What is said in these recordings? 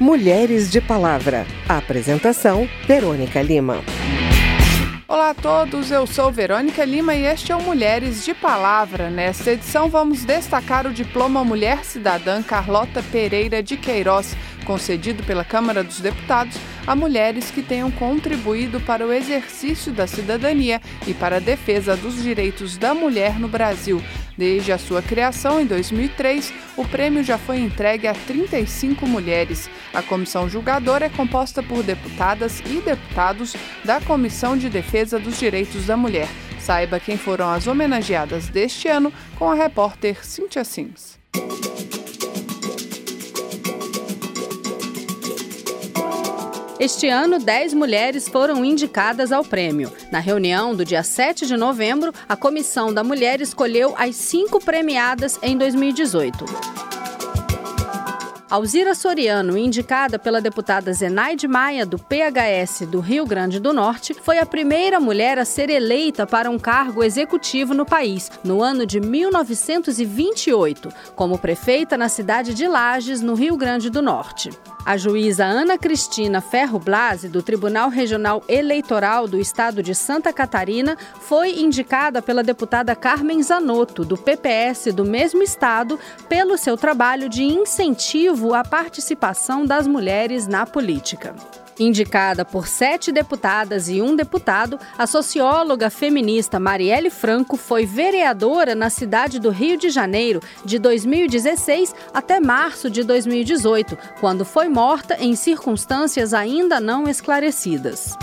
Mulheres de Palavra. apresentação: Verônica Lima. Olá a todos, eu sou Verônica Lima e este é o Mulheres de Palavra. Nesta edição vamos destacar o diploma Mulher Cidadã Carlota Pereira de Queiroz, concedido pela Câmara dos Deputados a mulheres que tenham contribuído para o exercício da cidadania e para a defesa dos direitos da mulher no Brasil. Desde a sua criação em 2003, o prêmio já foi entregue a 35 mulheres. A comissão julgadora é composta por deputadas e deputados da Comissão de Defesa dos Direitos da Mulher. Saiba quem foram as homenageadas deste ano com a repórter Cíntia Sims. Este ano, 10 mulheres foram indicadas ao prêmio. Na reunião do dia 7 de novembro, a Comissão da Mulher escolheu as cinco premiadas em 2018. Alzira Soriano, indicada pela deputada Zenaide Maia, do PHS do Rio Grande do Norte, foi a primeira mulher a ser eleita para um cargo executivo no país, no ano de 1928, como prefeita na cidade de Lages, no Rio Grande do Norte. A juíza Ana Cristina Ferro Blasi, do Tribunal Regional Eleitoral do Estado de Santa Catarina, foi indicada pela deputada Carmen Zanotto, do PPS do mesmo estado, pelo seu trabalho de incentivo à participação das mulheres na política. Indicada por sete deputadas e um deputado, a socióloga feminista Marielle Franco foi vereadora na cidade do Rio de Janeiro de 2016 até março de 2018, quando foi morta em circunstâncias ainda não esclarecidas.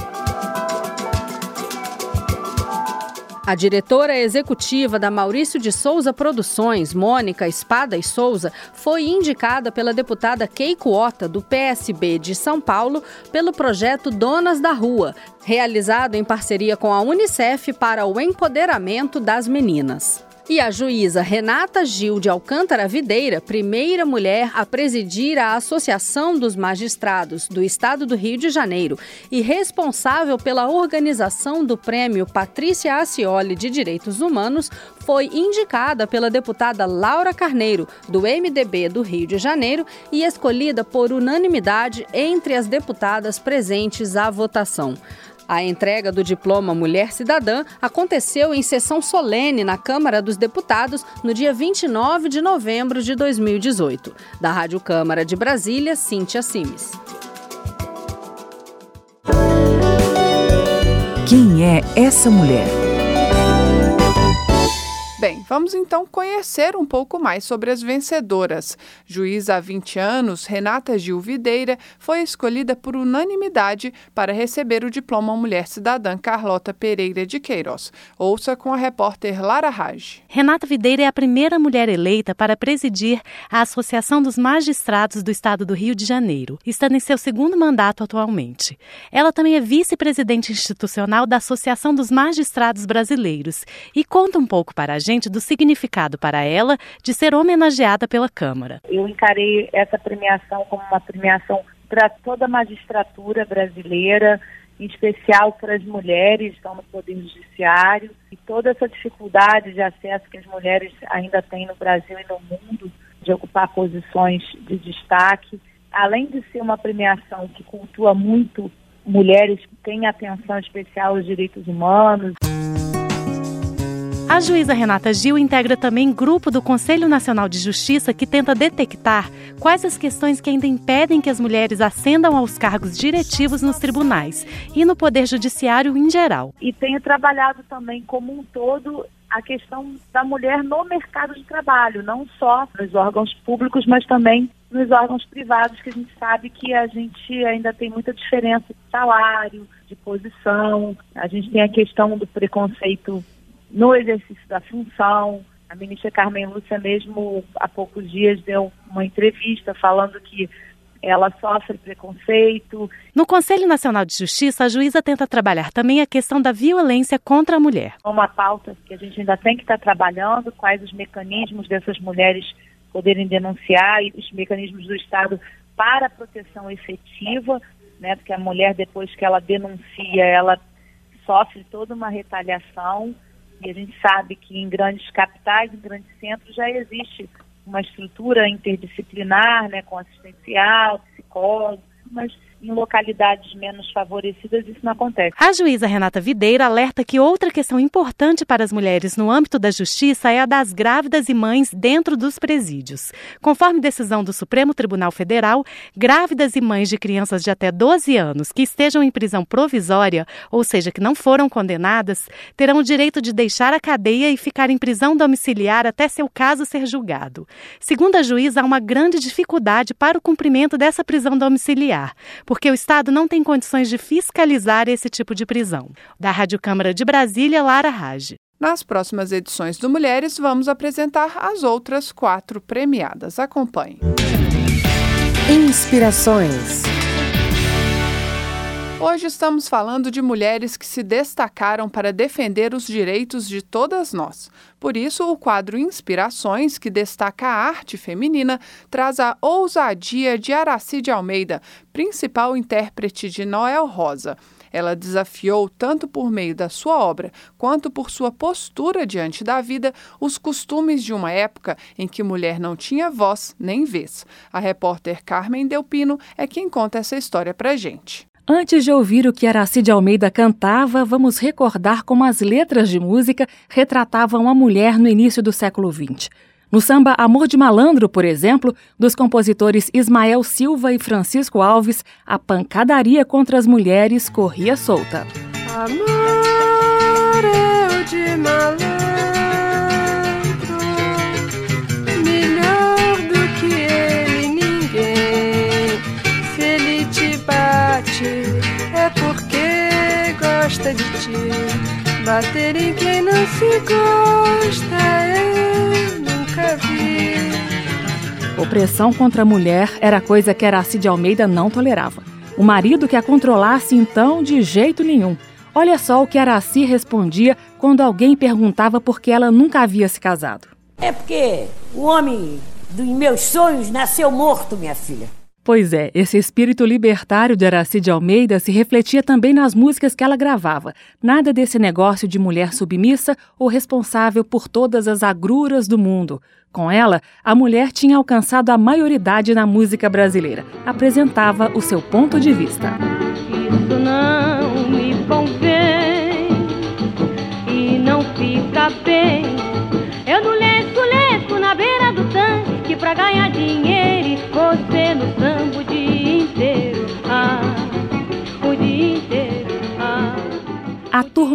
A diretora executiva da Maurício de Souza Produções, Mônica Espada e Souza, foi indicada pela deputada Keiko Ota, do PSB de São Paulo, pelo projeto Donas da Rua, realizado em parceria com a Unicef para o empoderamento das meninas. E a juíza Renata Gil de Alcântara Videira, primeira mulher a presidir a Associação dos Magistrados do Estado do Rio de Janeiro e responsável pela organização do prêmio Patrícia Acioli de Direitos Humanos, foi indicada pela deputada Laura Carneiro, do MDB do Rio de Janeiro, e escolhida por unanimidade entre as deputadas presentes à votação. A entrega do diploma Mulher Cidadã aconteceu em sessão solene na Câmara dos Deputados no dia 29 de novembro de 2018. Da Rádio Câmara de Brasília, Cíntia Simes. Quem é essa mulher? Bem, vamos então conhecer um pouco mais sobre as vencedoras. Juíza há 20 anos, Renata Gil Videira foi escolhida por unanimidade para receber o diploma Mulher Cidadã Carlota Pereira de Queiroz. Ouça com a repórter Lara Raj. Renata Videira é a primeira mulher eleita para presidir a Associação dos Magistrados do Estado do Rio de Janeiro, estando em seu segundo mandato atualmente. Ela também é vice-presidente institucional da Associação dos Magistrados Brasileiros e conta um pouco para a do significado para ela de ser homenageada pela Câmara. Eu encarei essa premiação como uma premiação para toda a magistratura brasileira, em especial para as mulheres que estão no Poder Judiciário, e toda essa dificuldade de acesso que as mulheres ainda têm no Brasil e no mundo de ocupar posições de destaque. Além de ser uma premiação que cultua muito mulheres que têm atenção especial aos direitos humanos. A juíza Renata Gil integra também grupo do Conselho Nacional de Justiça que tenta detectar quais as questões que ainda impedem que as mulheres ascendam aos cargos diretivos nos tribunais e no Poder Judiciário em geral. E tenho trabalhado também como um todo a questão da mulher no mercado de trabalho, não só nos órgãos públicos, mas também nos órgãos privados, que a gente sabe que a gente ainda tem muita diferença de salário, de posição. A gente tem a questão do preconceito no exercício da função. A ministra Carmen Lúcia mesmo há poucos dias deu uma entrevista falando que ela sofre preconceito. No Conselho Nacional de Justiça, a juíza tenta trabalhar também a questão da violência contra a mulher. Uma pauta que a gente ainda tem que estar trabalhando, quais os mecanismos dessas mulheres poderem denunciar e os mecanismos do Estado para a proteção efetiva, né? Porque a mulher depois que ela denuncia, ela sofre toda uma retaliação e a gente sabe que em grandes capitais, em grandes centros, já existe uma estrutura interdisciplinar, né, com assistencial, psicólogo, mas em localidades menos favorecidas isso não acontece. A juíza Renata Videira alerta que outra questão importante para as mulheres no âmbito da justiça é a das grávidas e mães dentro dos presídios. Conforme decisão do Supremo Tribunal Federal, grávidas e mães de crianças de até 12 anos que estejam em prisão provisória, ou seja, que não foram condenadas, terão o direito de deixar a cadeia e ficar em prisão domiciliar até seu caso ser julgado. Segundo a juíza, há uma grande dificuldade para o cumprimento dessa prisão domiciliar porque o Estado não tem condições de fiscalizar esse tipo de prisão. Da Rádio Câmara de Brasília, Lara Rage. Nas próximas edições do Mulheres, vamos apresentar as outras quatro premiadas. Acompanhe. Inspirações. Hoje estamos falando de mulheres que se destacaram para defender os direitos de todas nós. Por isso, o quadro Inspirações, que destaca a arte feminina, traz a ousadia de Aracide Almeida, principal intérprete de Noel Rosa. Ela desafiou, tanto por meio da sua obra quanto por sua postura diante da vida, os costumes de uma época em que mulher não tinha voz nem vez. A repórter Carmen Delpino é quem conta essa história pra gente. Antes de ouvir o que Aracide Almeida cantava, vamos recordar como as letras de música retratavam a mulher no início do século XX. No samba Amor de Malandro, por exemplo, dos compositores Ismael Silva e Francisco Alves, a pancadaria contra as mulheres corria solta. Amor de malandro Bater em quem não se gosta, eu nunca vi. Opressão contra a mulher era coisa que Aracide Almeida não tolerava. O marido que a controlasse, então, de jeito nenhum. Olha só o que Araci respondia quando alguém perguntava por que ela nunca havia se casado. É porque o homem dos meus sonhos nasceu morto, minha filha. Pois é, esse espírito libertário de Aracide Almeida se refletia também nas músicas que ela gravava. Nada desse negócio de mulher submissa ou responsável por todas as agruras do mundo. Com ela, a mulher tinha alcançado a maioridade na música brasileira. Apresentava o seu ponto de vista. Isso não me convém e não fica bem. Eu não lesco, lesco na beira do tanque pra ganhar dinheiro você no samba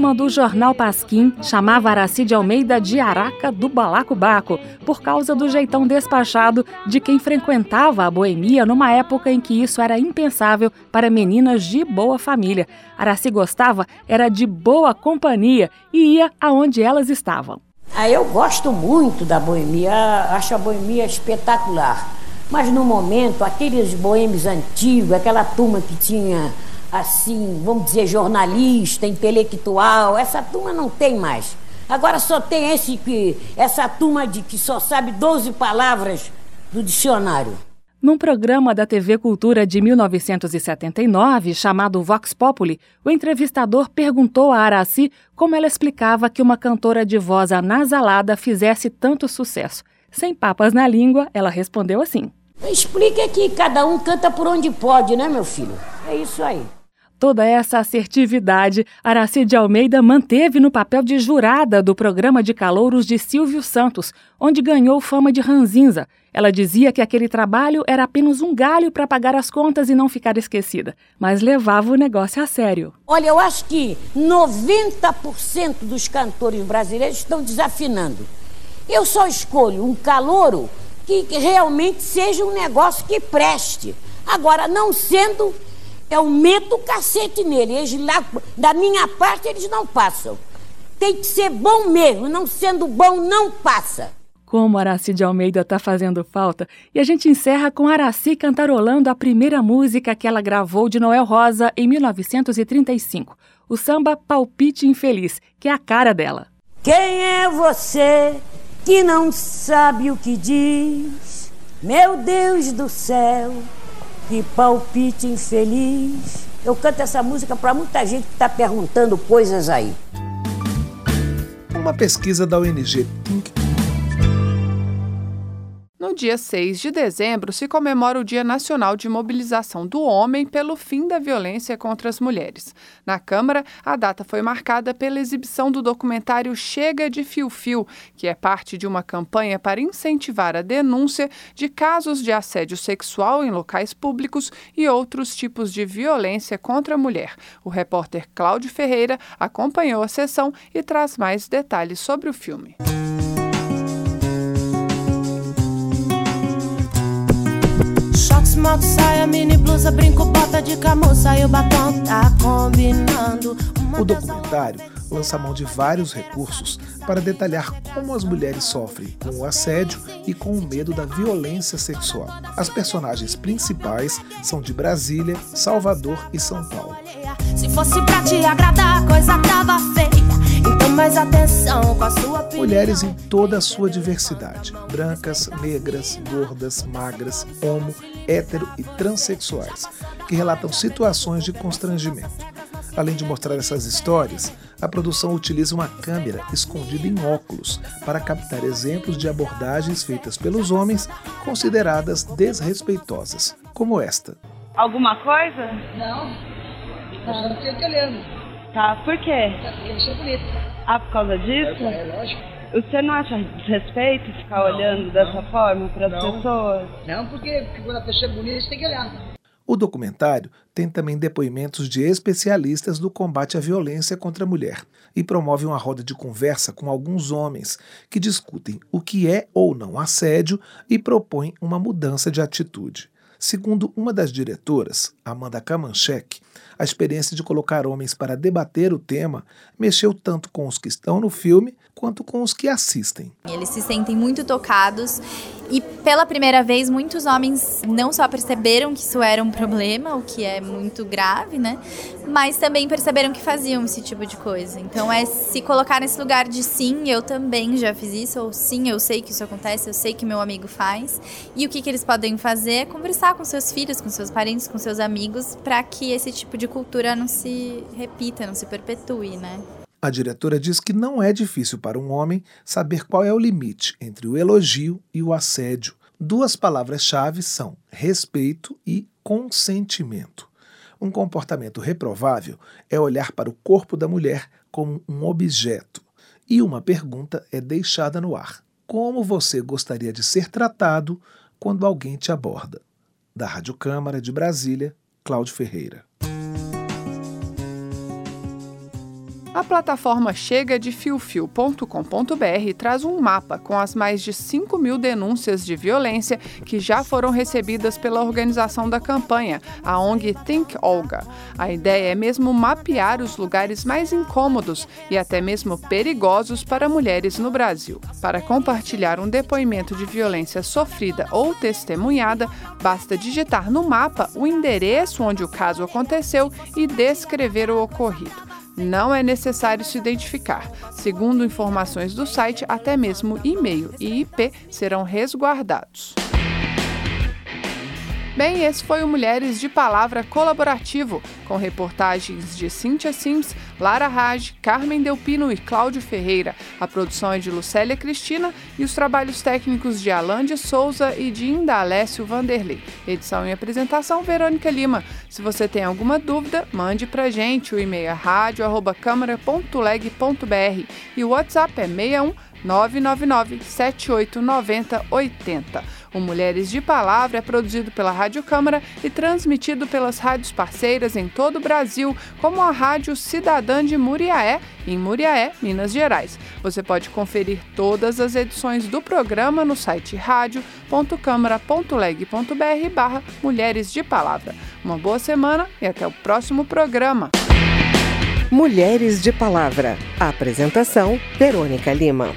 turma do Jornal Pasquim chamava Aracide Almeida de Araca do Balacobaco, por causa do jeitão despachado de quem frequentava a boemia numa época em que isso era impensável para meninas de boa família. Araci gostava era de boa companhia e ia aonde elas estavam. Ah, eu gosto muito da boemia, acho a boemia espetacular. Mas no momento, aqueles boêmios antigos, aquela turma que tinha, assim, vamos dizer, jornalista, intelectual, essa turma não tem mais. Agora só tem esse que, essa turma de que só sabe 12 palavras do dicionário. Num programa da TV Cultura de 1979, chamado Vox Populi, o entrevistador perguntou a Araci como ela explicava que uma cantora de voz anasalada fizesse tanto sucesso. Sem papas na língua, ela respondeu assim: Explica que cada um canta por onde pode, né, meu filho? É isso aí. Toda essa assertividade, Aracide Almeida manteve no papel de jurada do programa de calouros de Silvio Santos, onde ganhou fama de ranzinza. Ela dizia que aquele trabalho era apenas um galho para pagar as contas e não ficar esquecida, mas levava o negócio a sério. Olha, eu acho que 90% dos cantores brasileiros estão desafinando. Eu só escolho um calouro que realmente seja um negócio que preste. Agora, não sendo, eu meto o cacete nele. Eles lá, da minha parte, eles não passam. Tem que ser bom mesmo, não sendo bom, não passa. Como Araci Almeida está fazendo falta. E a gente encerra com Araci cantarolando a primeira música que ela gravou de Noel Rosa em 1935. O samba Palpite Infeliz, que é a cara dela. Quem é você? que não sabe o que diz. Meu Deus do céu, que palpite infeliz. Eu canto essa música para muita gente que está perguntando coisas aí. Uma pesquisa da ONG Think no dia 6 de dezembro se comemora o Dia Nacional de Mobilização do Homem pelo fim da violência contra as mulheres. Na Câmara, a data foi marcada pela exibição do documentário Chega de Fio Fio, que é parte de uma campanha para incentivar a denúncia de casos de assédio sexual em locais públicos e outros tipos de violência contra a mulher. O repórter Cláudio Ferreira acompanhou a sessão e traz mais detalhes sobre o filme. Saia, mini blusa, brinco, bota de camuça e o batom tá combinando. O documentário lança mão de vários recursos para detalhar como as mulheres sofrem com o assédio e com o medo da violência sexual. As personagens principais são de Brasília, Salvador e São Paulo. Se fosse pra te agradar, coisa tava feia. Então mais atenção com a sua. Mulheres em toda a sua diversidade: brancas, negras, gordas, magras, homo, hétero e transexuais, que relatam situações de constrangimento. Além de mostrar essas histórias, a produção utiliza uma câmera escondida em óculos para captar exemplos de abordagens feitas pelos homens consideradas desrespeitosas, como esta. Alguma coisa? Não. Não, não tenho olhando. Tá, por quê? Eu sou bonita. Ah, por causa disso? É, é lógico. Você não acha desrespeito ficar não, olhando não, dessa forma para as pessoas? Não, porque quando a pessoa é bonita, você tem que olhar. O documentário tem também depoimentos de especialistas do combate à violência contra a mulher e promove uma roda de conversa com alguns homens que discutem o que é ou não assédio e propõem uma mudança de atitude. Segundo uma das diretoras, Amanda Kamanchek, a experiência de colocar homens para debater o tema mexeu tanto com os que estão no filme quanto com os que assistem. Eles se sentem muito tocados e pela primeira vez muitos homens não só perceberam que isso era um problema, o que é muito grave, né? Mas também perceberam que faziam esse tipo de coisa. Então é se colocar nesse lugar de sim, eu também já fiz isso, ou sim, eu sei que isso acontece, eu sei que meu amigo faz. E o que, que eles podem fazer é conversar com seus filhos, com seus parentes, com seus amigos, para que esse tipo de cultura não se repita, não se perpetue, né? A diretora diz que não é difícil para um homem saber qual é o limite entre o elogio e o assédio. Duas palavras-chave são respeito e consentimento. Um comportamento reprovável é olhar para o corpo da mulher como um objeto. E uma pergunta é deixada no ar: Como você gostaria de ser tratado quando alguém te aborda? Da Rádio Câmara de Brasília, Cláudio Ferreira. A plataforma chega de fiofio.com.br traz um mapa com as mais de 5 mil denúncias de violência que já foram recebidas pela organização da campanha, a ONG Think Olga. A ideia é mesmo mapear os lugares mais incômodos e até mesmo perigosos para mulheres no Brasil. Para compartilhar um depoimento de violência sofrida ou testemunhada, basta digitar no mapa o endereço onde o caso aconteceu e descrever o ocorrido não é necessário se identificar. Segundo informações do site, até mesmo e-mail e IP serão resguardados. Bem, esse foi o Mulheres de Palavra Colaborativo, com reportagens de Cíntia Sims, Lara Raj, Carmen Delpino e Cláudio Ferreira. A produção é de Lucélia Cristina e os trabalhos técnicos de Alain de Souza e de Indalécio Vanderlei. Edição e apresentação, Verônica Lima. Se você tem alguma dúvida, mande pra gente. O e-mail é rádio.câmara.leg.br e o WhatsApp é 61 999 7890 80. O Mulheres de Palavra é produzido pela Rádio Câmara e transmitido pelas rádios parceiras em todo o Brasil, como a Rádio Cidadã de Muriaé, em Muriaé, Minas Gerais. Você pode conferir todas as edições do programa no site rádio.câmara.leg.br barra Mulheres de Palavra. Uma boa semana e até o próximo programa. Mulheres de Palavra. Apresentação, Verônica Lima.